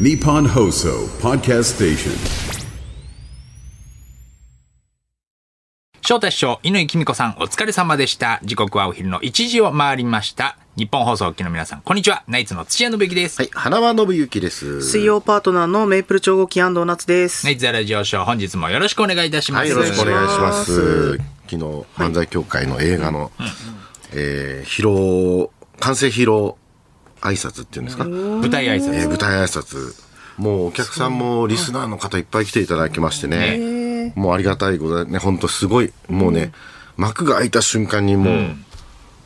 Nippon Hoso Podcast Station. 翔太師匠、乾きみ子さん、お疲れ様でした。時刻はお昼の1時を回りました。日本放送機の皆さん、こんにちは。ナイツの土屋信之です。はい、花輪信之です。水曜パートナーのメイプル超合金安藤夏です。ナイツザラジオショー、本日もよろしくお願いいたします。はい、よろしくお願いします。お昨日、漫才協会の映画の、えー、披露、完成披露挨拶っていうんですか、舞台挨拶。えー舞台挨拶。もうお客さんもリスナーの方いっぱい来ていただきましてね、もうありがたいことでね、本当すごい、もうね、幕が開いた瞬間にもう、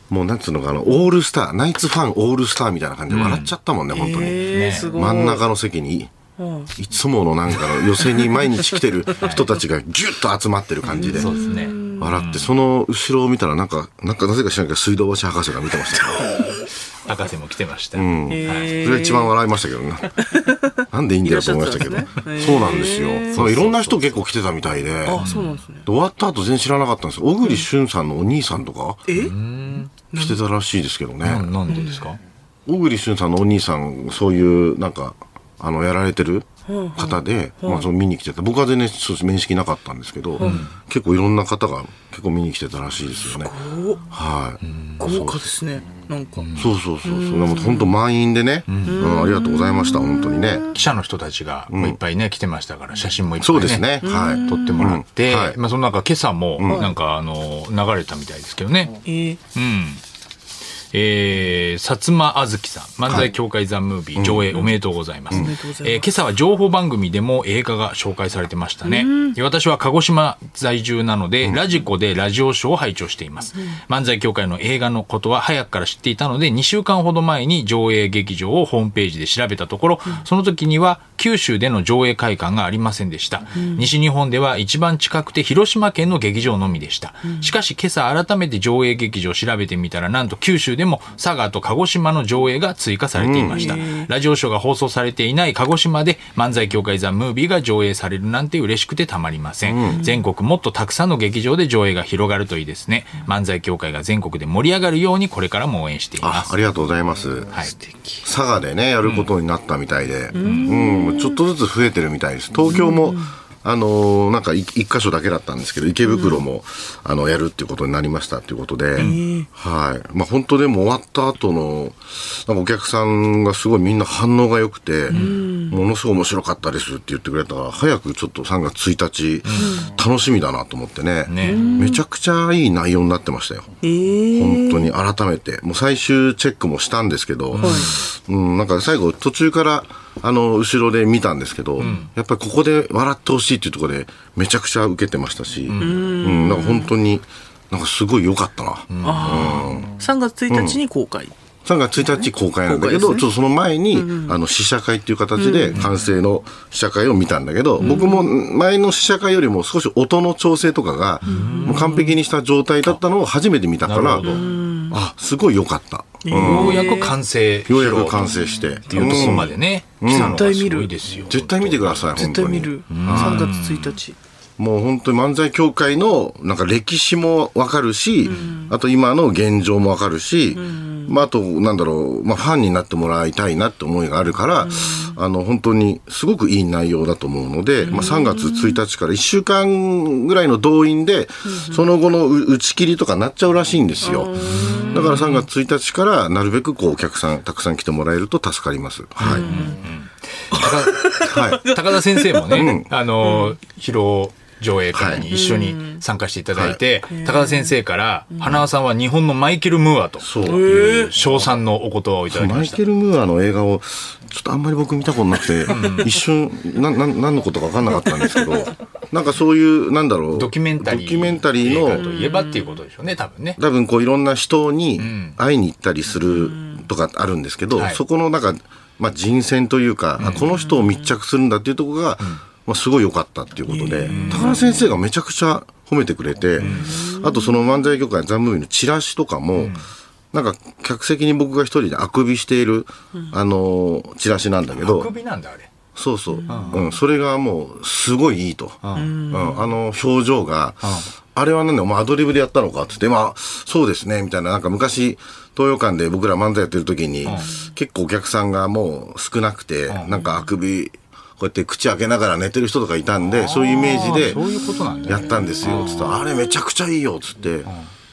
もうなんつうのかな、オールスター、ナイツファンオールスターみたいな感じで笑っちゃったもんね、本当に。えー。真ん中の席に、いつものなんかの寄席に毎日来てる 人たちがギュッと集まってる感じで。笑って、その後ろを見たらなんか、なんかなぜか知らないけど水道橋博士が見てましたよ。博士も来てました。うん。えそれが一番笑いましたけどね。なんでいいんだよと思いましたけど。そうなんですよ。なんかいろんな人結構来てたみたいで。あ、そうなんですね。終わった後全然知らなかったんですよ。小栗旬さんのお兄さんとかえ？来てたらしいですけどね。ななんでですか？小栗旬さんのお兄さん、そういう、なんか、あの、やられてる方で、まあ、その見に来てた。僕は全然そう面識なかったんですけど、結構いろんな方が結構見に来てたらしいですよね。はい。豪華ですね。なんか。そうそうそうそう。でも本当満員でね、うん、ありがとうございました、本当にね。記者の人たちがもういっぱいね、来てましたから、写真もいっぱいね。そうですね。はい。撮ってもらって、うんはいまあその中今朝もなんかあの流れたみたいですけどね。えー、うん。えー、薩摩あずきさん、漫才協会ザ・ムービー。上映おめでとうございます。えー今朝は情報番組でも映画が紹介されてましたね。で私は鹿児島在住なので、ラジコでラジオショーを拝聴しています。漫才協会の映画のことは早くから知っていたので、2週間ほど前に上映劇場をホームページで調べたところ、その時には九州での上映会館がありませんでした。西日本では一番近くて広島県の劇場のみでした。しかし今朝改めて上映劇場を調べてみたら、なんと九州でも佐賀と鹿児島の上映が追加されていました。ラジオショーが放送されていない鹿児島で漫才協会ザ・ムービーが上映されるなんて嬉しくてたまりません。全国もっとたくさんの劇場で上映が広がるといいですね。漫才協会が全国で盛り上がるようにこれからも応援していまあ、す。ありがとうございます。はい。佐賀でね、やることになったみたいで、うん、ちょっとずつ増えてるみたいです。東京も、あのーなんかい一箇所だけだったんですけど、池袋も、あの、やるっていうことになりましたっていうことで、はい。まあ本当でも終わった後の、なんかお客さんがすごいみんな反応が良くて、ものすごい面白かったですって言ってくれたから、早くちょっと3月1日、楽しみだなと思ってねね。めちゃくちゃいい内容になってましたよ。えー、本当に改めて、もう最終チェックもしたんですけど、うん、なんか最後途中から、あの、後ろで見たんですけど、やっぱりここで笑ってほしいっていうところでめちゃくちゃ受けてましたし、うん、なんか本当に、なんかすごい良かったな。3月1日に公開。3月1日公開なんだけど、ねちょっとその前に、あの、試写会っていう形で完成の試写会を見たんだけど、僕も前の試写会よりも少し音の調整とかが、もう完璧にした状態だったのを初めて見たからあ、すごい良かった。ようやく完成。ようやく完成して。っていうところまでね、来たのがすごいですよ。絶対見てください、絶本当に。対見る。3月1日。もう本当に漫才協会のなんか歴史もわかるし、あと今の現状もわかるし、まああとなんだろう、まあファンになってもらいたいなって思いがあるから、あの本当にすごくいい内容だと思うので、まあ3月1日から1週間ぐらいの動員で、その後のう打ち切りとかなっちゃうらしいんですよ。だから3月1日からなるべくこうお客さんたくさん来てもらえると助かります。はい。はい。高田先生もね、あの、披露上映会に一緒に参加していただいて、高田先生から、花輪さんは日本のマイケル・ムーアと。いう称賛のお言葉をいただきました。マイケル・ムーアの映画をちょっとあんまり僕見たことなくて、一瞬なな何のことか分かんなかったんですけど なんかそういうなんだろう。ドキュメンタリー。ドキュメンタリーのといえばっていうことでしょうね、多分ね。多分こういろんな人に会いに行ったりするとかあるんですけど、はい。そこのなんか、まあ、人選というか、あこの人を密着するんだっていうところが、まあ、すごい良かったっていうことで、高田先生がめちゃくちゃ褒めてくれて、あとその漫才協会ザ・ムービーのチラシとかも、なんか客席に僕が一人であくびしている、あのチラシなんだけど首なんだ、あれ。そうそう。うん、それがもう、すごいいいと。うん、あの表情が、あれはなんだよ、お前アドリブでやったのかってって、まあ、そうですね、みたいな、なんか昔、東洋館で僕ら漫才やってる時に、結構お客さんがもう少なくて、なんかあくび、こうやって口開けながら寝てる人とかいたんで、そういうイメージでやったんですよ、つって、あれめちゃくちゃいいよ、つって、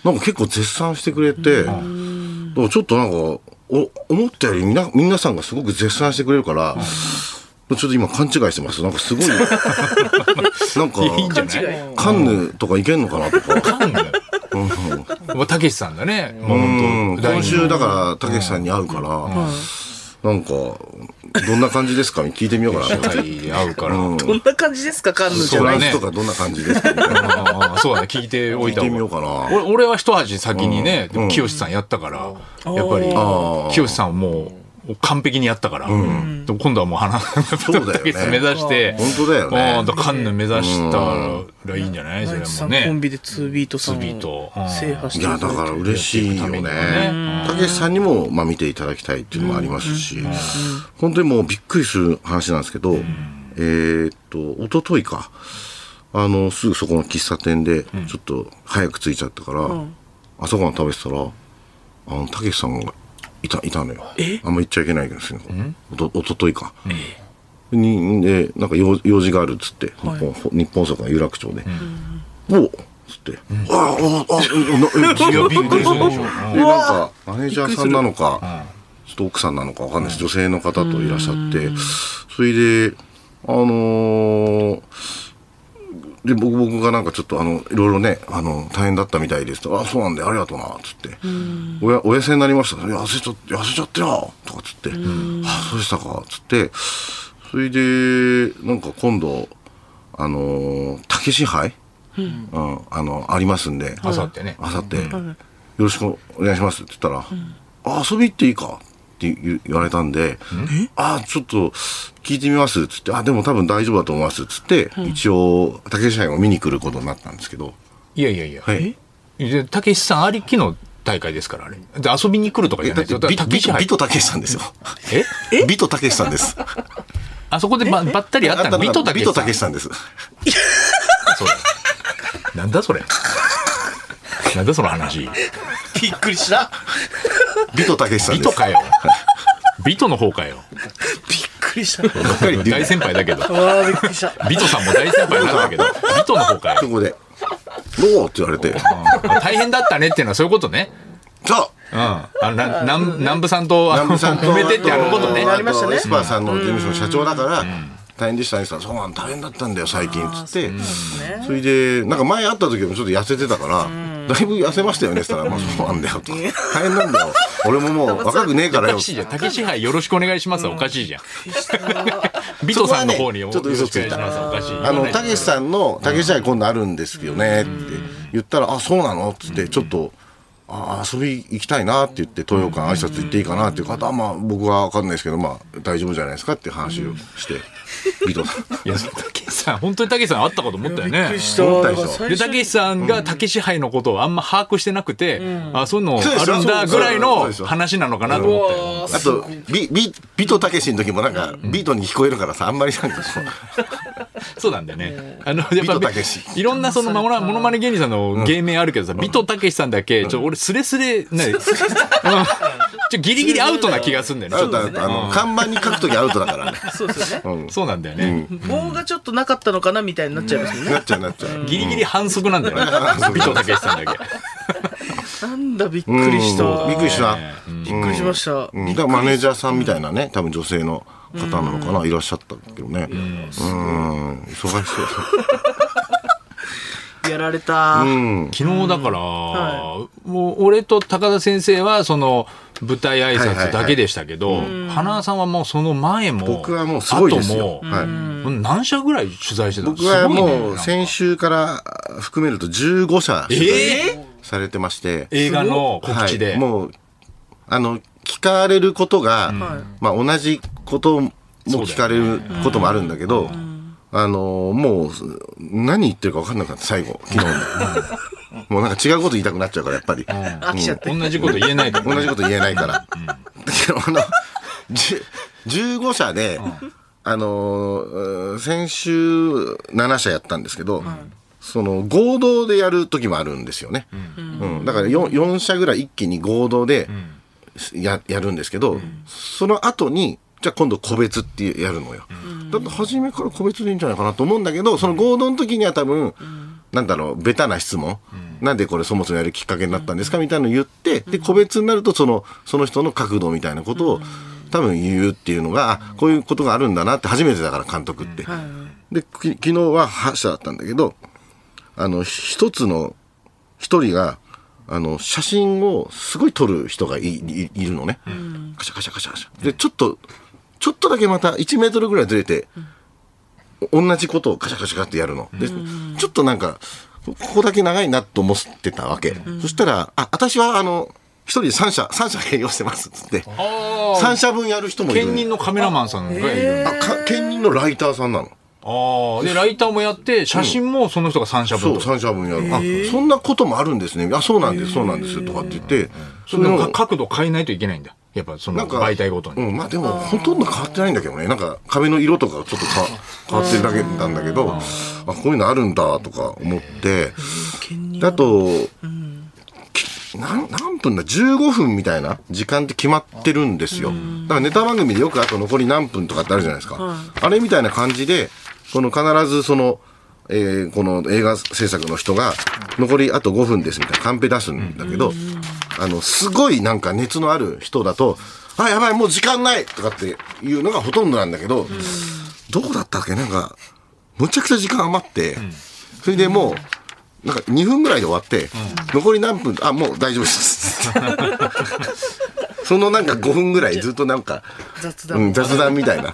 なんか結構絶賛してくれて、ちょっとなんか、お思ったよりみな皆さんがすごく絶賛してくれるから、ちょっと今勘違いしてます。なんかすごい、なんか、いいんじゃない？カンヌとか行けんのかなとか。もうたけしさんだね。今週だから、たけしさんに会うから、なんか、どんな感じですか？聞いてみようかな。と思って。はい、合うから。どんな感じですか？カンヌじゃフランないとかどんな感じですか？みたいなああそうだね、聞いておいた方が。聞いてみようかな。俺俺は一味先にね、でも清さんやったから、やっぱり清さんはもう、完璧にやったから、でも今度はもう花、そうだよね。たけしさん目指して、本当だよね。ああカンヌ目指したらいいんじゃない？それもね。んコンビで2ビートさんをツービート。うん。制覇していや、だから嬉しいよね。は。たけしさんにも、まあ見ていただきたいっていうのもありますし、本当にもうびっくりする話なんですけど、えーっと、一昨日か、あの、すぐそこの喫茶店で、ちょっと早く着いちゃったから、朝ごはん食べてたら、あの、たけしさんがいた、いたのよ。あんま言っちゃいけないけどですね。おと、一昨日か。に、で、なんか用用事があるっつって、日本、日本そこの有楽町で。おっつって、ああ、ああ、あ、なえ いやびっくりするでしょ。でなんかマネージャーさんなのか、ちょっと奥さんなのかわかんないです、女性の方といらっしゃって、それで、あのーで僕僕がなんかちょっとあのいろいろねあの大変だったみたいですと「あそうなんでありがとうな」っつって「おやお痩せになりました。痩せちゃ痩せちゃってよ」とかっつって「あそうでしたか」っつって。それでなんか今度あのー竹支配、うん、あのありますんで。あさってね。あさって、よろしくお願いしますって言ったら、あ、遊び行っていいかって言言われたんで、あ、ちょっと聞いてみますっつって、あ、でも多分大丈夫だと思いますっつって、一応、竹下を見に来ることになったんですけど、いやいやいや。はい。でたけしさんありきの大会ですから、あれ。で遊びに来るとかじゃないですよ。ビトたけしさんですよ。え？ビトたけしさんです。あそこでばばったり会ったの？ビトたけしさん。です。なんだそれ。なんだその話。びっくりしたビトたけしさんです。ビトかよ。ビトの方かよ。びっくりしたばっかり大先輩だけど。わあびっくりしたビトさんも大先輩なんだけど、ビトの方かよそ。こで、どう？って言われて、うん大変だったねっていうのはそういうことね。そううん。あな南南部さんとあの南部さんと揉めてってあのことね。なりましたねエスパーさんの事務所の社長だから、大変でしたねそうなん大変だったんだよ最近」っつってそれでなんか前会った時もちょっと痩せてたから「だいぶ痩せましたよね」って言ったら「まあそうなんだよ」と「大変なんだよ。俺ももう 若くねえからよ。おか」しいじゃん。竹支配よろしくお願いしますはおかしいじゃん。ビトさんの方にねちょっと嘘ついた。あの、たけしさんの、たけし愛今度あるんですよね。って言ったら、あ、そうなの？ってって、ちょっと、あ遊び行きたいなって言って、東洋館挨拶行っていいかなっていう方は、まあ、僕は分かんないですけど、まあ、大丈夫じゃないですかって話をして、ビトさん。いや、たけしさん、本当にたけしさん会ったこと思ったよね。びっくり。した。思ったでたけしさんがたけし杯のことをあんま把握してなくて、あ、そういうのあるんだぐらいそうの話なのかなと思ったよ。あと、ビ、ビ、ビトたけしの時もなんか、ビートに聞こえるからさ、あんまりなんかこう、そうなんだよね。あの、やっビトぱたけし、いろんなその、モノモノマネ芸人さんの芸名あるけどさ、ビトたけしさんだけ、ちょ、俺スレスレ、ね、うんちょ、ギリギリアウトな気がするんだよね。アちょっとウトアウト、あの、看板に書く時アウトだからね。そうですよね。そうなんだよね。棒がちょっとなかったのかなみたいになっちゃいますもん。ねなっちゃうなっちゃう。ギリギリ反則なんだよね。ビトたけしさんだけ。なんだびっくりした。うん。びっくりした。びっくりしました。うん。だからマネージャーさんみたいなね、多分女性の方なのかな、いらっしゃったけどね。うん、忙しそう。やられた。うん。昨日だから、はもう俺と高田先生はその舞台挨拶だけでしたけど、花さんはもうその前も僕はもうすごいですよ。後もはい。何社ぐらい取材してたの？僕はもう先週から含めると15社取材えされてまして、映画の告知で、はい、もう、あの、聞かれることが、まあ同じことも聞かれることもあるんだけど、あの、もう、何言ってるか分かんなかった、最後、昨日に。もうなんか違うこと言いたくなっちゃうから、やっぱり。飽きちゃって。同じこと言えないと思う同じこと言えないから。だけど、あの、じゅ15社で、あのー先週7社やったんですけど、その合同でやる時もあるんですよね。うん。だから 4, 4社ぐらい一気に合同でややるんですけど、その後に、じゃあ今度個別ってやるのよ。だって初めから個別でいいんじゃないかなと思うんだけど、その合同の時には多分、なんだろう、ベタな質問、なんでこれそもそもやるきっかけになったんですかみたいなのを言って、で、個別になるとその、その人の角度みたいなことを多分言うっていうのが、あこういうことがあるんだなって初めてだから監督って。で、き昨日は8社だったんだけど、あの、一つの、一人が、あの、写真をすごい撮る人がいいいるのね。カシャカシャカシャカシャ。で、ちょっと、ちょっとだけまた1メートルぐらいずれて、同じことをカシャカシャカってやるの。で、ちょっとなんか、ここだけ長いなと思ってたわけ。そしたら、あ、私はあの、一人で3社、三社営業してます。っつって、あ3社分やる人もいる。兼任のカメラマンさんがいる。あ、か兼任のライターさんなの。ああ。で、ライターもやって、写真もその人が3社そう、分とか。三社分やる。あ、そんなこともあるんですね。あ、そうなんです、そうなんです、とかって言って、それでもか角度変えないといけないんだ。やっぱその媒体ごとに。うん、まあでも、ほとんど変わってないんだけどね。なんか、壁の色とかちょっとか変わってるだけなんだけど、あ、こういうのあるんだ、とか思って、だと、き何何分だ ?15 分みたいな時間って決まってるんですよ。だからネタ番組でよくあと残り何分とかってあるじゃないですか。あれみたいな感じで、この必ずその、えーこの映画制作の人が、残りあと5分ですみたいなカンペ出すんだけど、あの、すごいなんか熱のある人だと、あ、やばい、もう時間ないとかっていうのがほとんどなんだけど、どうだったっけ？なんか、むちゃくちゃ時間余って、それでもう、なんか2分ぐらいで終わって、残り何分、あ、もう大丈夫です。そのなんか5分ぐらいずっとなんか、雑談。うん、雑談みたいな。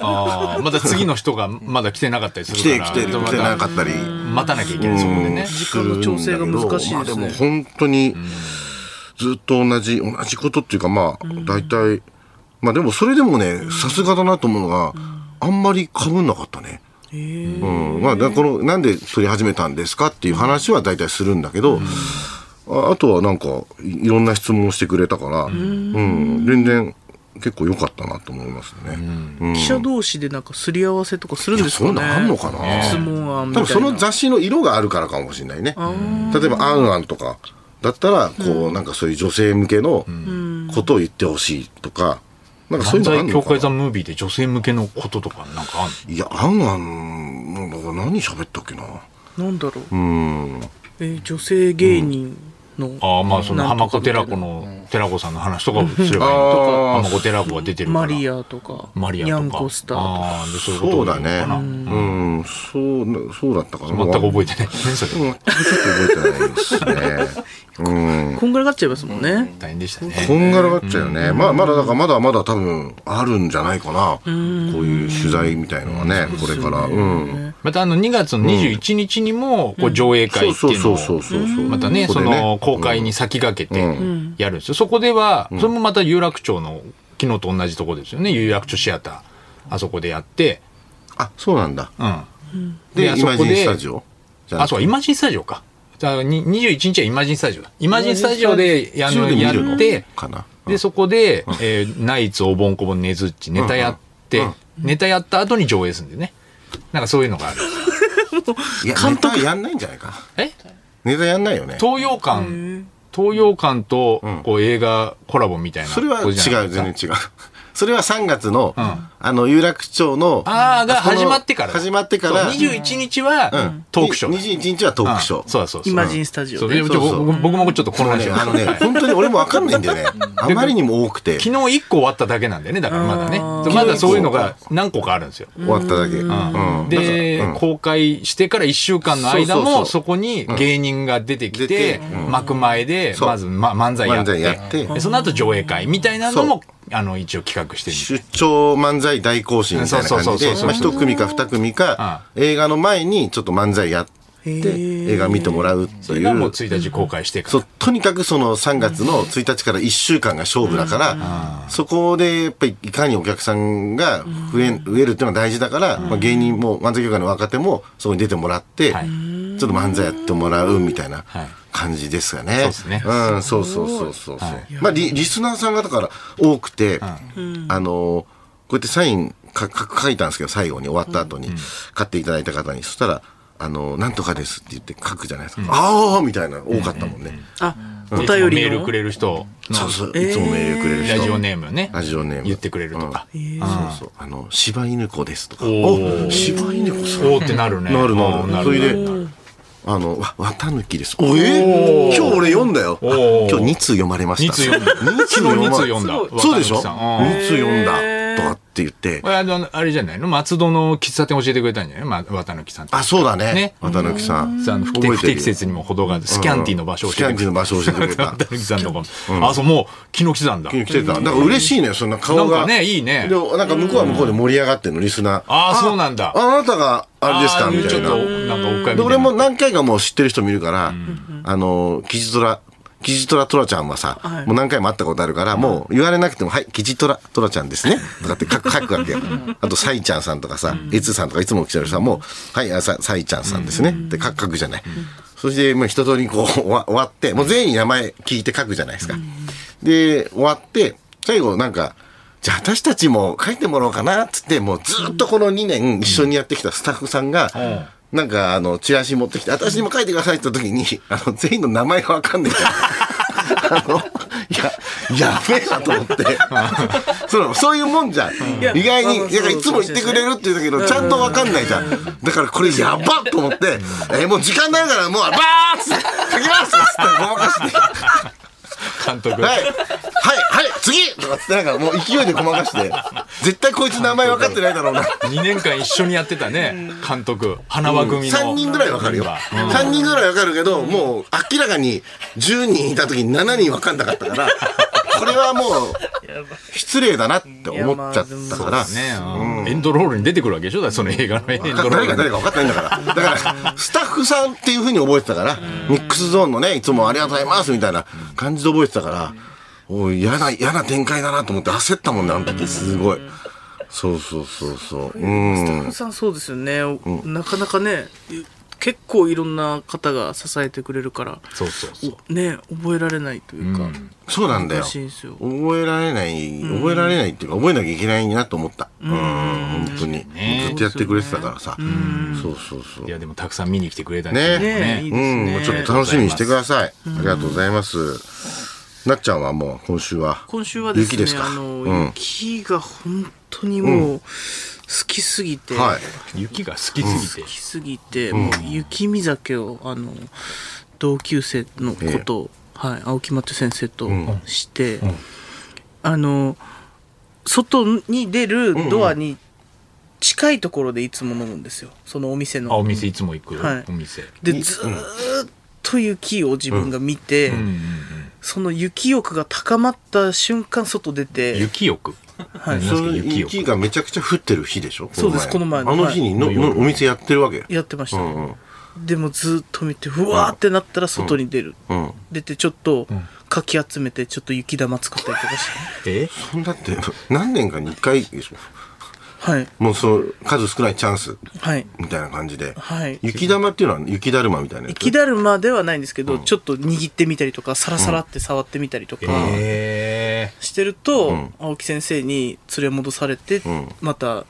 まだ次の人がまだ来てなかったりする来から。て来て来てなかったり。待たなきゃいけない、そこでね。時間の調整が難しいですねまあでも本当に、ずっと同じ、同じことっていうかまあ、大体、まあでもそれでもね、さすがだなと思うのが、あんまり被んなかったね。うん。まあ、だこの、なんで撮り始めたんですかっていう話は大体するんだけど、ああとはなんかい、いろんな質問をしてくれたから、うん、全然結構良かったなと思いますね。うん記者同士でなんかすり合わせとかするんですかね。そういうのあんのかな質問案みたいな。多分その雑誌の色があるからかもしれないね。例えば、アンアンとか、だったら、こう、なんかそういう女性向けのことを言ってほしいとか、なんかそう犯いうのあ罪協会ザるのかなムービーで女性向けのこととかなんかあんの？いや、アンアン、なんか何喋ったっけな。なんだろう。うん。えー女性芸人の。ああ、まあその浜子寺子の寺子さんの話とかをすればいいのあー浜子寺子が出てるから。マリアとか。マリアとか。ニャンコスターとか。ああ、でそういうことそうだね。うん、そうな、そうだったかな。全く覚えてない。何それ。全く覚えてないですね。うん。こんがらがっちゃいますもんね。大変でしたね。こんがらがっちゃうよね。まあ、まだ、だからまだまだ多分あるんじゃないかな。こういう取材みたいのはね、これから。うん。またあの2月の21日にもこう上映会ってそういうのを。またね、その公開に先駆けてうやるんですよ。そこでは、それもまた有楽町の昨日と同じとこですよね。有楽町シアター。あそこでやって、あ、そうなんだ。うん。で、あイマジンそこでスタジオ？じゃなあ、そう、イマジンスタジオか。じゃあ、に21日はイマジンスタジオだ。イマジンスタジオでやるのって、かな。で、そこで、えーナイツおぼんこぼんねずっちネタやってうんうん、ネタやった後に上映するんでね。なんかそういうのがある。いや、ネタやんないんじゃないか。え？ネタやんないよね。東洋館、東洋館とんこう映画コラボみたいな。それは違う、全然違う。それは3月の、ん。あの、有楽町の、ああ、が始まってから。始まってから、そう21日はうん。トークショー。21日はトークショー。うん。そうそうそう。イマジンスタジオそうで。でちょそう。そう僕僕もちょっと混もうね、乱してますあのね、本当に俺もわかんないんだよね。あまりにも多くて、終昨日1個終わっただけなんでね、だからまだね。まだそういうのが何個かあるんですよ。わっただけ。うん。で、公開してから1週間の間も、そうそうそう。そこに芸人が出てき出てて、うん。幕前で、まず、ま、漫才やっ漫才やてって。でその後上映会みたいなのも、あの、一応企画してる出張漫才大行進みたいな感じで、一組か二組か、映画の前にちょっと漫才やって、映画見てもらうってそれがもういう。1日公開してから。そう、とにかくその3月の1日から1週間が勝負だから、そこでやっぱりいかにお客さんが増え、増えるっていうのは大事だから、まあ芸人も漫才協会の若手もそこに出てもらって、はい。ちょっと漫才やってもらうみたいな。はい感じですかね。そうですねうん、そうそうそうそうそう。はいまあリ、リスナーさんがだから多くて、あの、こうやってサインかか書いたんですけど、最後に終わった後に、買っていただいた方に、そしたら、あの、なんとかですって言って書くじゃないですか。ああみたいな、多かったもんね。あ、お便りのメールくれる人のそうそう、いつもメールくれる人。ラジオネームね。ラジオネーム言ってくれるとか。そうそう。あの、柴犬子ですとか。おお柴犬子さん。おーってなるね。なるなる。それで、あの、わ、綿抜きです。おえ今日俺読んだよ。今日2通読まれました。二通読んだ。2通読んだ。そうでしょ渡辺さんうん ?2 通読んだ。とかって言ってあの、あれじゃないの？松戸の喫茶店教えてくれたんじゃない？ま、渡辺さん。あ、そうだねね。綿抜きさん。不適切にも程があるスキャンティの場所をスキャンティの場所を教えてくれた渡。辺さんのとこ。あ、そう、もう、昨日来てたんだ。来てた。だから嬉しいのよ、そんな顔が。なんかね、いいね。でも、なんか向こうは向こうで盛り上がってんの、リスナー。あーそうなんだああなたが、あれですかみたいな。ちょっと、なんかおっかいみたいな。で俺も何回かもう知ってる人見るから、あの、キジトラ、キジトラトラちゃんはさ、はいもう何回も会ったことあるから、もう言われなくても、はい、キジトラトラちゃんですね。とかって書く書くわけよ。あと、サイちゃんさんとかさ、エツさんとかいつも来てるさ、もう、はい、あさサイちゃんさんですね。って書く書くじゃない。そして、まあ一通りこう終わって、もう全員に名前聞いて書くじゃないですか。で、終わって、最後なんか、じゃあ私たちも書いてもらおうかなっつって、もうずっとこの2年一緒にやってきたスタッフさんが、なんかあの、チラシ持ってきて、私にも書いてくださいって言った時に、あの、全員の名前がわかんないから。あの、いや、やべえなと思って。そう、そういうもんじゃん。や意外に、まあまあなんかいつも言ってくれるって言うんだけど、ちゃんとわかんないじゃん。だからこれやばっと思って、え、もう時間になるからもう、バーッつって、書きますっつってごまかして。監督。はい、はい、はい、次！とかつってなんかもう勢いでごまかして、絶対こいつ名前分かってないだろうな。2年間一緒にやってたね、監督。花輪組の。3人ぐらい分かるよ。うん。3人ぐらい分かるけど、もう明らかに10人いた時に7人分かんなかったから、これはもう失礼だなって思っちゃったから。ね、うん。エンドロールに出てくるわけでしょ？その映画のエンドロール誰が誰か分かってないんだから。だから、スタッフさんっていうふうに覚えてたから、ミックスゾーンのね、いつもありがとうございますみたいな感じで覚えてたから、おい、嫌な、嫌な展開だなと思って焦ったもんね、あの時、すごい。そうそうそうそう。うん。さんそうですよね、おなかなかね結構いろんな方が支えてくれるからそうそうそう。ね覚えられないというか、そうなんだよ。難しいんですよ覚えられない、覚えられないっていうか、覚えなきゃいけないなと思った。うん、本当に。ずっとやってくれてたからさ。そうそうそうい。や、でもたくさん見に来てくれたんねねいいですうん、ねもうちょっと楽しみにしてください。ありがとうございます。なっちゃんはもう今週は。今週はですね雪ですか？あの、うん。雪が本当にもう好きすぎて、はい。雪が好きすぎて。好。きすぎて、もう雪見酒をあの同級生の子と、はい、青木マッチョ先生として、あの外に出るドアに近いところでいつも飲むんですよ。そのお店あ、のお店いつも行くはい。お店。でずーっと雪を自分が見て、うんうんうんその雪欲が高まった瞬間外出て雪浴。はい。そ雪浴。雪がめちゃくちゃ降ってる日でしょ？そうです。この前。のあの日にの、のお店やってるわけ？やってました、うんうん。でもずーっと見てうわーってなったら外に出る、うん。出てちょっとかき集めてちょっと雪玉作ったりとかして。え？そんだって、何年かに1回でしょ？はい。もうそう、数少ないチャンス。はい。みたいな感じで。はい。雪玉っていうのは雪だるまみたいなやつ？雪だるまではないんですけど、ちょっと握ってみたりとかサラサラって触ってみたりとかえ。してると、ん。青木先生に連れ戻されて、ん。また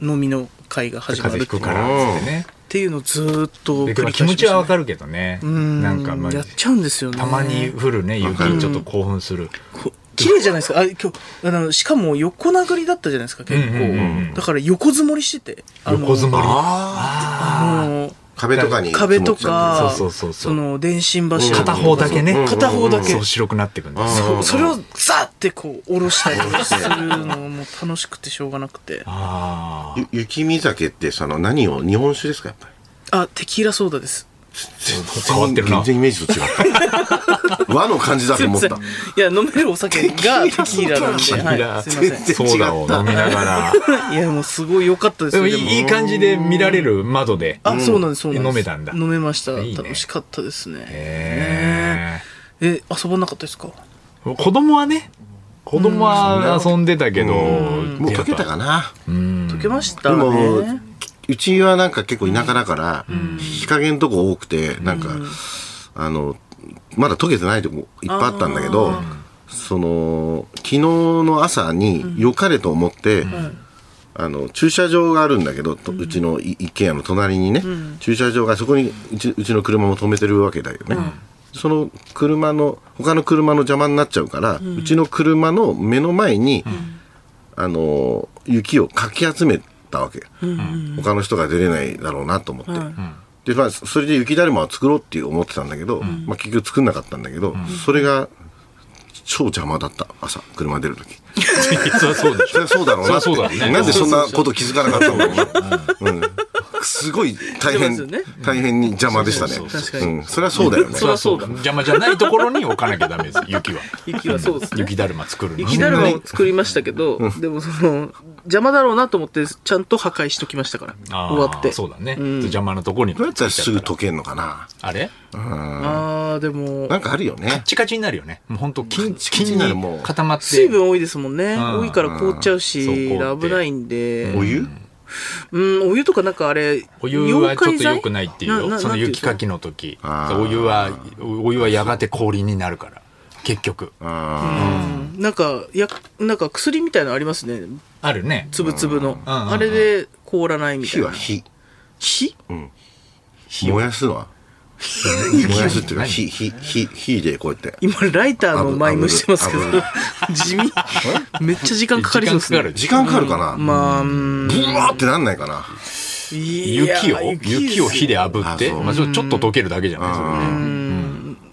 飲みの会がー。始まるってくからっつってね。っていうのをずーっとで繰り返し気持ちはわるかるけどね。うん。なんかまあやっちゃうんですよね。たまに降るね、雪にちょっと興奮する。こ綺麗じゃないですか。あ今日あのしかも横殴りだったじゃないですか結構、うんうんうん。うんだから横積もりしてて。あの横積もり。あの壁とかに。壁とかそうそうそうそう。その電信柱片方だけね。うん。片方だけ。そう白くなってくんですそうそれをザってこう下ろしたりとかするのも楽しくてしょうがなくて。ああ。ゆ雪見酒ってその何を日本酒ですかやっぱり？あテキーラソーダです変わってるな。全然イメージと違った。和の感じだと思った。いや飲めるお酒が テキーラなんで、はい、すいません。全然ソーダを飲みながら。いやもうすごい良かったですでもよいい感じで見られる窓で。あ、そうなんですそうなんです。飲めたんだ。飲めました。いいね。楽しかったですね。へえ。遊ばなかったですか？ー子供はね、子供は遊んでたけど、もう溶けたかな。うん。溶けましたねうちはなんか結構田舎だから日陰のとこ多くてなんかあのまだ溶けてないとこいっぱいあったんだけどその昨日の朝に良かれと思ってあの、駐車場があるんだけど、とうちのい一軒家の隣にね、駐車場がそこにうちうちの車も止めてるわけだよね。その車の、他の車の邪魔になっちゃうから、うちの車の目の前に、あの、雪をかき集めたわけ。他の人が出れないだろうなと思って。で、まあ、それで雪だるまを作ろうって思ってたんだけど、まあ結局作んなかったんだけど、それが超邪魔だった。朝、車出るとき。そりゃそうでしょ。そうだろうなって。そうだろうね。なんでそんなこと気づかなかったんだろうな。うん。すごい大変、大変に邪魔でしたね。そうん。それはそうだよね。そりゃそうだ。邪魔じゃないところに置かなきゃダメです。雪は。雪はそうですね。雪だるま作るの。雪だるまを作りましたけど、でもその邪魔だろうなと思ってちゃんと破壊しときましたから。終わって。そうだね、邪魔なところにどうやったらすぐ溶けんのかな？あれ？ああでも。なんかあるよね。カ。チカチになるよね。もう本当金金に固まって。水分多いですもんね、ん。多いから凍っちゃうし危ないんで。お湯？うんお湯とかなんかあれお湯はちょっと良くないっていう。よその雪かきの時。お湯はお湯はやがて氷になるから。結局。あうん。なんかやなんか薬みたいなのありますね。あるね。つぶつぶの、うん。うん。うん。あれで凍らないーみたいな。火は火。火？燃やすのは 燃やすっていうか、火、火、火、火でこうやって。今ライターのマイムしてますけど。地味。めっちゃ時間かかりそうですね。時間かかる。時間かかるかな？まあうん。ブワーってなんないかな？雪を雪を火で炙って。まあ、ちょっと溶けるだけじゃない？それね。うん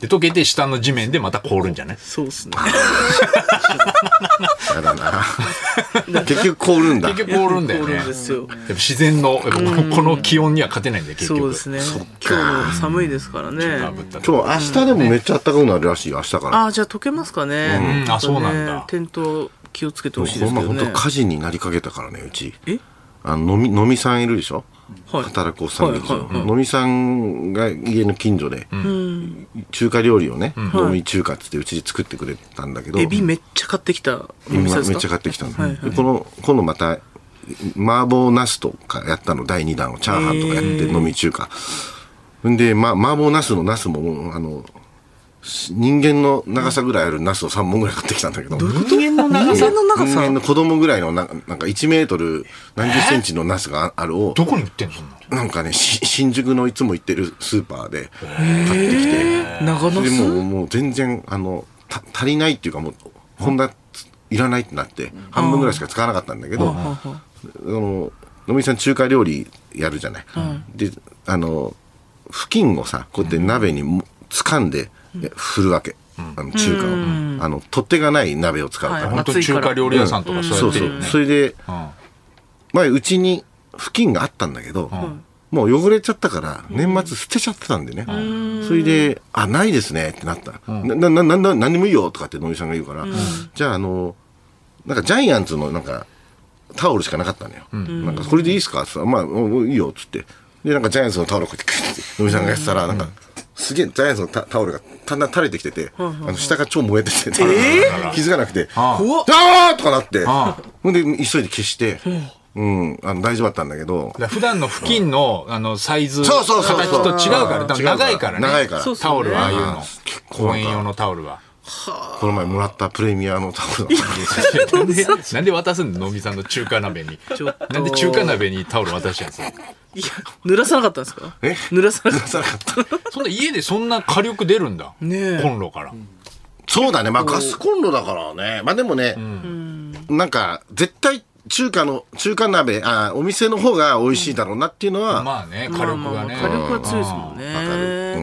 で溶けて下の地面でまた凍るんじゃない？そうですね。やだな。結局凍るんだ。結局凍るんだよね。凍るんですよ。やっぱ自然のやっぱこのこの気温には勝てないんだよ結局。そうですね。今日も寒いですからね。今日、明日でもめっちゃ暖かくなるらしいよ、明日から。ああじゃあ溶けますかね、うん。あそうなんだ。転倒気をつけてほしいですけどね。本当火事になりかけたからね、うち。え？あの、飲み、飲みさんいるでしょ？はい働くおっさんいるでしょはいはい飲みさんが家の近所で、中華料理をね、飲み中華っつってうちで作ってくれたんだけど、エビめっちゃ買ってきたお店ですか？めっちゃ買ってきたんだ、はいはい。でこの今度また麻婆ナスとかやったの第2弾をチャーハンとかやって飲み中華。んで、ま、麻婆ナスのナスもあのし人間の長さぐらいあるナスを3本ぐらい買ってきたんだけど。人間の長さ人間の長さ？人間の子供ぐらいのななんか1メートル何十センチのナスがあるをどこに売ってんのなんかねし新宿のいつも行ってるスーパーで買ってきて。長野でももう全然あのた足りないっていうかもうこんないらないってなって半分ぐらいしか使わなかったんだけどあの野見さん中華料理やるじゃない、であの布巾をさこうやって鍋にも掴んで振るわけ、あの中華を、あの取っ手がない鍋を使うから、はい。本当に中華料理屋さんとかそうやそうそうってるよね。それでうん。前うちに布巾があったんだけど、もう汚れちゃったから年末捨てちゃってたんでね、それで「あないですね」ってなった「なななな何でもいいよ」とかって野見さんが言うから、じゃああのなんかジャイアンツのなんかタオルしかなかったのよ、なんか「これでいいですか?」って言ったら「まあもういいよ」っつって。でなんかジャイアンツのタオルをこうやってクッて野見さんがやってたらなんか、すげえジャイアンツのタタオルがだんだん垂れてきてて、あの下が超燃えてて、気づかなくて「ああー!」とかなってあほんで急いで消して、う。ん、あの大丈夫だったんだけど。普段の付近のあのサイズ形と違うから多分長いからね。長いから。タオルはああいうの。公園用のタオルはこの前もらったプレミアのタオルだったなんでなんで渡すんの？のみさんの中華鍋に。ちょっと。なんで中華鍋にタオル渡してんですか？いや濡らさなかったんですか？え？濡らさなかっさなかった。そんな家でそんな火力出るんだ？ねえ。コンロから。そうだね。まあガスコンロだからね。まあでもね、なんか絶対中華の中華鍋あお店の方が美味しいだろうなっていうのは、まあねた火力がね。まあまあまあ火力は強いですもんね。わかる、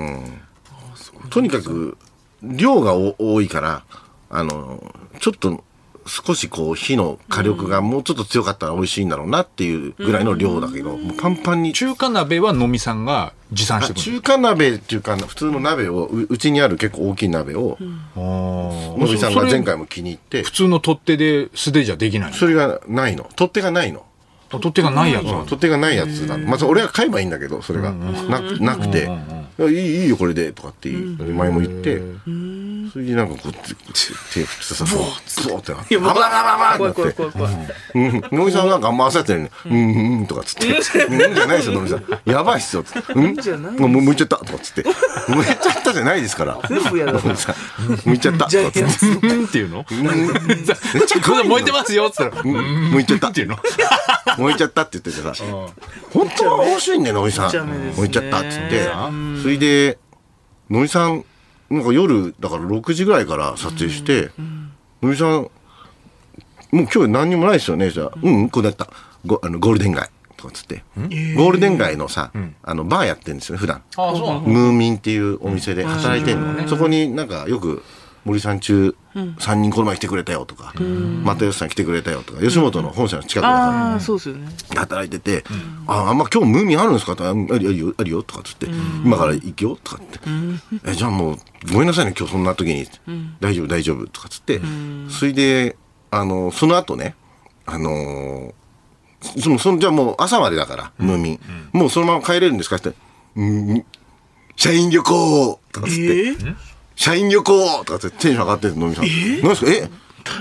うん、とにかく量がお多いからあのちょっと少しこう火の火力がもうちょっと強かったら美味しいんだろうなっていうぐらいの量だけど、もうパンパンに。中華鍋はのみさんが持参してくる中華鍋っていうか普通の鍋をううちにある結構大きい鍋をののびさんが前回も気に入って。普通の取っ手で素手じゃできないの？それがないの取っ手がないの。取っ手がないやつなんだ。取っ手がないやつなのまず俺が買えばいいんだけどそれが。なくなくて「いいいいよこれで」とかって前も言ってそれでなんかこう、手手振ってさ、そう、そうってなって、いやもうあばらばらば怖いらってなって怖い怖い怖い。うん、のみさんなんかあんま焦ってるね。うん、うん、うんとかっつって。うんじゃないですよ、のみさん。やばいっすよ。つってうんじゃないもう、向いちゃったとかっつって。向いちゃったじゃないですから。全部やだのみさん向いちゃったとかっつって。うんっていうっち燃えてますよっつったら、うん向いちゃったっていうの燃えちゃったって言っててさ、本当は面白いんだよ、のみさん。燃えちゃったっつって。それで、のみさん、なんか夜、だから6時ぐらいから撮影して、のみさん、もう今日何にもないですよね、じゃあ、うん、こうなった。ゴあのゴールデン街とかっつって。ゴールデン街のさ、あの、バーやってるんですよね、普段。ムーミンっていうお店で働いてるの、そこになんかよく森さん中3人この前来てくれたよとか、又吉さん来てくれたよとか吉本の本社の近くだから。働いてて「ああんま今日ムーミンあるんですか?」って「ああるよあるよあるよ」とかっつって「今から行くよ」とかって「えじゃあもうごめんなさいね今日そんな時に。大丈夫大丈夫」とかっつって。それであのその後ねあのーそのそのじゃあもう朝までだから、ムーミン、もうそのまま帰れるんですかって「うん社員旅行」とかっつって。ええ社員旅行とかってテンション上がってるの、のみさん。何ですか？え？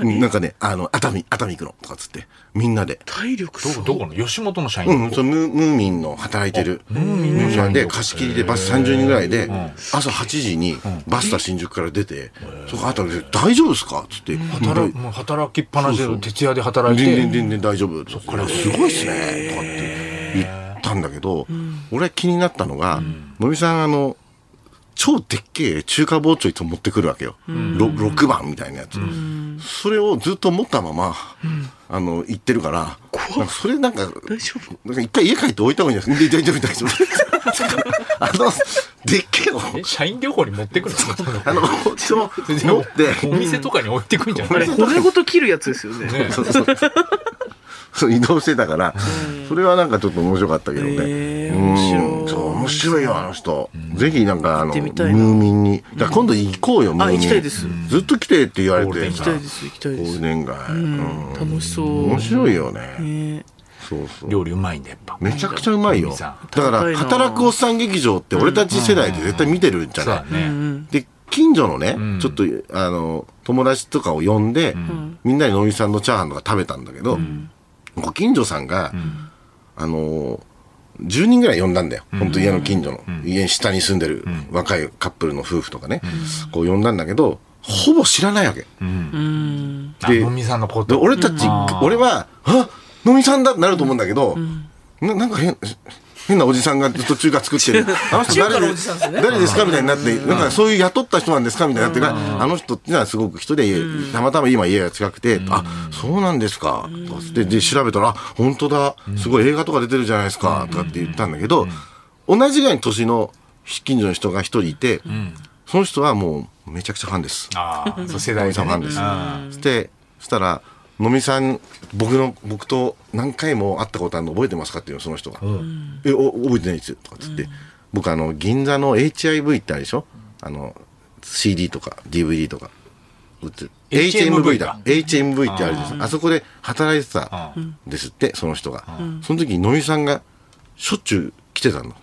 なんかね、あの、熱海、熱海行くのとかっつって、みんなで。体力すごい。どこの？吉本の社員、うん、そのムームーミンの働いてる。ムーミンさんで貸し切りでバス30人ぐらいで朝8時にバスタ新宿から出てそこ後で「大丈夫ですか?」っつって「働もう働きっぱなしで徹夜で働い全然て全然大丈夫」そっか。らすごいっすね」とかって言ったんだけど俺気になったのがのみさんあの超でっけえ中華包丁いつも持ってくるわけよ、ろ6番みたいなやつ、それをずっと持ったまま、あの行ってるからそれなんか大丈夫？なんか一回家帰って置いた方がいいんじゃない？ですか。で大丈夫、大丈夫。あの、でっけえの、え社員旅行に持ってくるあの、包丁持って、お店とかに置いてくんじゃない？骨ごと切るやつですよね。ねそうそう。そう移動してたから、それはなんかちょっと面白かったけどね。面白い。そう、面白いよ、あの人。ぜひなんか、あの、ムーミンに。だから今度行こうよ、ムーミン。行きたいです。ずっと来てって言われて行きたいです、行きたいです。デン街。うん。楽しそう。面白いよね。ね。そうそう。料理うまいんだやっぱ。めちゃくちゃうまいよ。だから、働くおっさん劇場って俺たち世代で絶対見てるんじゃない？そうだね、で近所のね、ちょっとあの友達とかを呼んで、みんなでのみさんのチャーハンとか食べたんだけど、ご近所さんが、あの10人ぐらい呼んだんだよ、本当家の近所の、家に下に住んでる若いカップルの夫婦とかね、こう呼んだんだけどほぼ知らないわけ。であのみさんのこでと俺たち、俺は「あのみさんだ!」ってなると思うんだけど、ななんか変変なおじさんがずっと中華作ってる。あの人誰で誰ですかみたいになって、なんかそういう雇った人なんですかみたいになってあの人ってのはすごく人で、たまたま今家が近くて、あそうなんですか。とかってで調べたらあ本当だ。すごい映画とか出てるじゃないですか。とかって言ったんだけど、同じぐらいの年の近所の人が一人いて、その人はもうめちゃくちゃファンです。ああ世の代でね。みさんファンです。あして、そしたら、のみさん、僕の、僕と何回も会ったことあるの覚えてますかっていうの、その人が。え、お覚えてないですとかっつって。僕、あの、銀座の HIV ってあるでしょ？あの、CD とか DVD とか。売ってる。HMV だ。HMV ってあるんですあそこで働いてたん。ですって、その人が。その時にのみさんがしょっちゅう来てたの。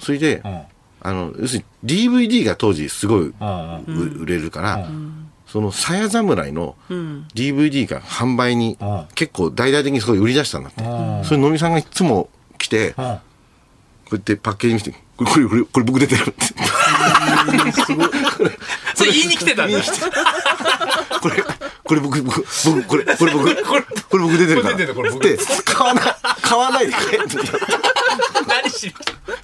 それで、ん。あの、要するに DVD が当時すごいうんうん。う売れるから、その鞘侍の DVD が販売にうん結構大々的にすごい売り出したんだって。それのみさんがいつも来て、こううんやってパッケージ見せて、これ、これ、これ、これ僕出てるって。それ言いに来てたんだ。これ、これ僕、僕、僕、これ、これ僕、これ僕出てるから。これ出てるこれ僕で、買わない、買わないで帰ってきた。何しに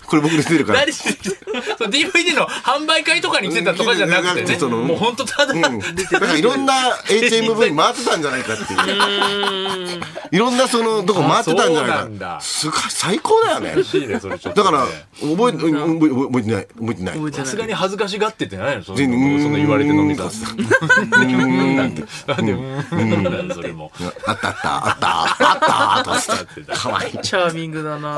これ僕出てるから。何しに来てそう DVD の販売会とかに来てたとかじゃなくてねそのもう本当ただ、うん、だからいろんな HMV 回ってたんじゃないかっていう。いろんなそのとこ回ってたんじゃないか。すごい、最高だよね。だから、覚え、覚え、覚えてない。覚えてない。覚えてないさすがに恥ずかしがってってないのそんな全然そんな言われて飲みたううん なんでなん。でうん。なんだそれもあったあった、あった、あった、あった、って。かわいい。チャーミングだな。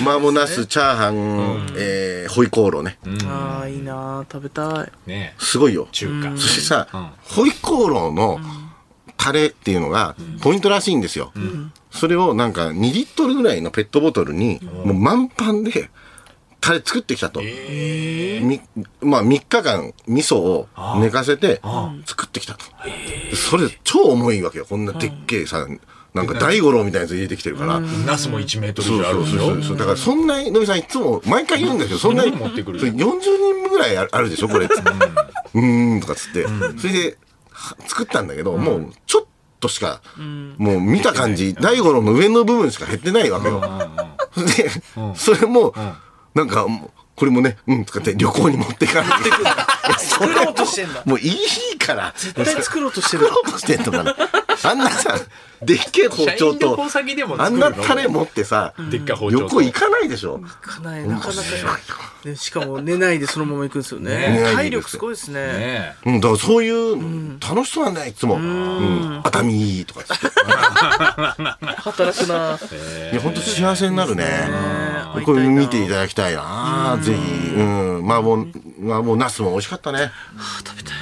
麻婆ナス、チャーハン、えー、ホイコーローね。あーいいな食べたい。ね。すごいよ。中華。そしてさ、ホイコーローのタレっていうのがポイントらしいんですよ。それをなんか2リットルぐらいのペットボトルにもう満パンでタレ作ってきたと。まあ3日間味噌を寝かせて作ってきたと。それ超重いわけよ。こんなでっけえさ、なんか大五郎みたいなやつ入れてきてるから。ナスも1メートル以そう上あるそうそう。そう。だからそんなに、野木さんいつも毎回言うんだけど、そんなに、40人ぐらいあるでしょ、これ。うーんとかつって。それで、作ったんだけど、もうちょっとしか、もう見た感じ、大五郎の上の部分しか減ってないわけよ。で、それも、なんか、これもね、うんとかって旅行に持ってかれてくる。作ろうとしてんだ。もういいから。絶対作ろうとしてる。作ろうとしてんのかな。あんなさ、でっけえ包丁と行先でも、あんなタレ持ってさ、でっかい包丁と。旅行行かないでしょ？かない。なかなかでしかも寝ないでそのまま行くんですよね。ね体力すごいですね。ねうん、だからそういう、楽しそうなんだよ、いつも。うん。熱海とかつって。働くな。いや、本当幸せになるね。これ見ていただきたいなぜひ。うん。麻婆、麻婆ナスも美味しかったね。食べたい。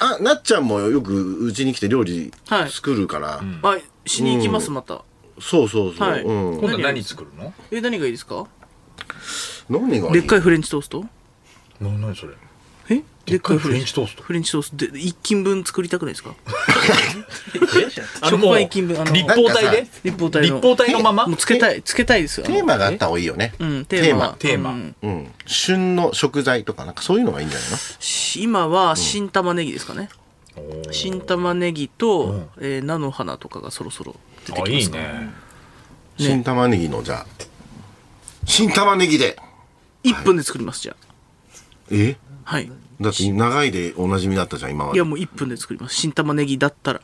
あ、なっちゃんもよくうちに来て料理はい作るから。あしに行きますまたそうそうそう。はいうん。今度は何作るの？え何がいいですか？何がいい？でっかいフレンチトースト？な何それ？えでっかいフレンチトースト。フレンチトースト。で一斤分作りたくないですか？あの食パン一斤分あの立方体で？立方体の。立方体のまま？もうつけたいつけたいですよ。テーマがあった方がいいよね。うんテーマ。テーマ。うん。うん。旬の食材とか、なんかそういうのがいいんじゃないの？し今は新玉ねぎですかね。新玉ねぎと、えー菜の花とかがそろそろ出てきますか。らね。新玉ねぎの、じゃあ、新玉ねぎで。1分で作りますじゃえ？あはいだって長いでおなじみだったじゃん、今まで。いや。もう1分で作ります。新玉ねぎだったら。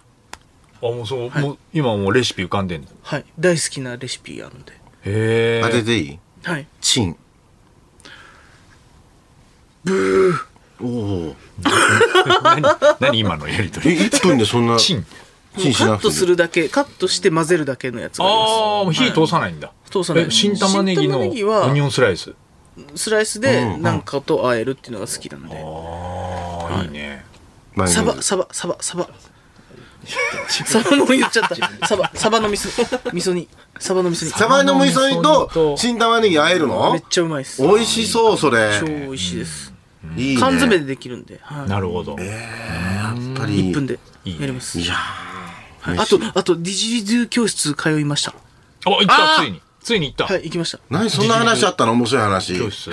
あもうそう、もう今もうレシピ浮かんでんの？はい。大好きなレシピあるんで。へえ当てていい？はい。チン。ブー。おお。何何今のやりとえ、り1分でそんな。チン。チンしなくてカットするだけカットして混ぜるだけのやつがありまああもう火通さないんだ、通さない。え新玉ねぎの新玉ねぎはオニオンスライス？すスライスでなんかと和えるっていうのが好きなんで、ああい。いね。何サバサバサバサバ。サバの言っちゃった。サバサバの味噌。味噌煮。サバの味噌煮。サバの味噌煮と新玉ねぎ和えるの？めっちゃうまいです。美味しそう、それ。超。美味しいです。いいね。缶詰でできるんで、はい、なるほど、やっぱり。1分でやります。いやはい。あとあとディジリズー教室通いました。あ行ったついについに行った、はい行きました。何そんな話あったの？面白い話。教室？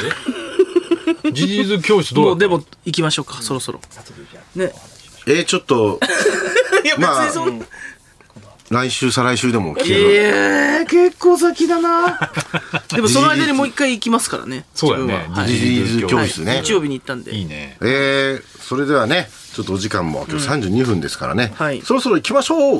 ジジーズ教室どうだったもうでも行きましょうかそろそろ。ね。えー、ちょっと、いや別まあにそんな。来週、再来週でも聞いける。やー結構先だな。でもその間にもう一回行きますからね。そうだよね。自分は。はい。ジジーズ教室ね。日曜日に行ったんで。いいね。えー、それではね、ちょっとお時間も今日32分ですからね。はい。そろそろ行きましょう